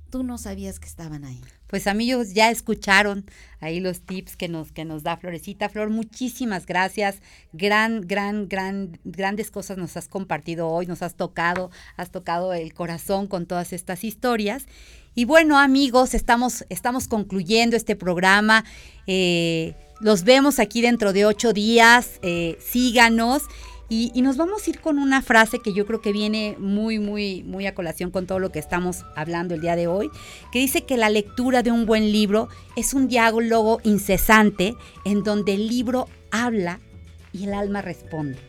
tú no sabías que estaban ahí pues amigos ya escucharon ahí los tips que nos, que nos da Florecita. Flor, muchísimas gracias. Gran, gran, gran, grandes cosas nos has compartido hoy, nos has tocado, has tocado el corazón con todas estas historias. Y bueno, amigos, estamos, estamos concluyendo este programa. Eh, los vemos aquí dentro de ocho días. Eh, síganos. Y, nos vamos a ir con una frase que yo creo que viene muy, muy, muy a colación con todo lo que estamos hablando el día de hoy, que dice que la lectura de un buen libro es un diálogo incesante en donde el libro habla y el alma responde.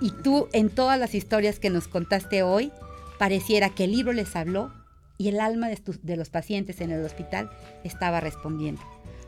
Y tú en todas las historias que nos contaste hoy, pareciera que el libro les habló y el alma de, los pacientes en el hospital estaba respondiendo.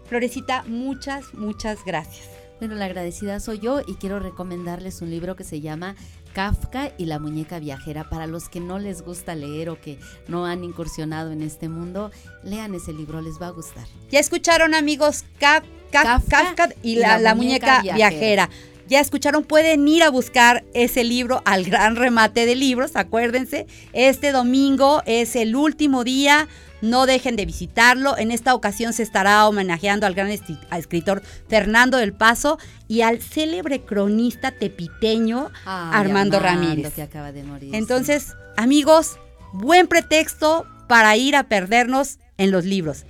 Florecita, muchas, muchas gracias. Bueno, la agradecida soy yo y quiero recomendarles un libro que se llama Kafka y la muñeca viajera. Para los que no les gusta leer o que no han incursionado en este mundo, lean ese libro, les va a gustar. Ya escucharon amigos, Kafka, y, la, muñeca, viajera. Ya escucharon, pueden ir a buscar ese libro al gran remate de libros, acuérdense. Este domingo es el último día no dejen de visitarlo. En esta ocasión se estará homenajeando al gran escritor Fernando del Paso y al célebre cronista tepiteño Armando, Ramírez. Que acaba de morir, Entonces, amigos, buen pretexto para ir a perdernos en los libros.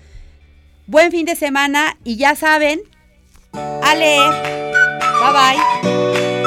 Buen fin de semana y ya saben, a leer. Bye bye.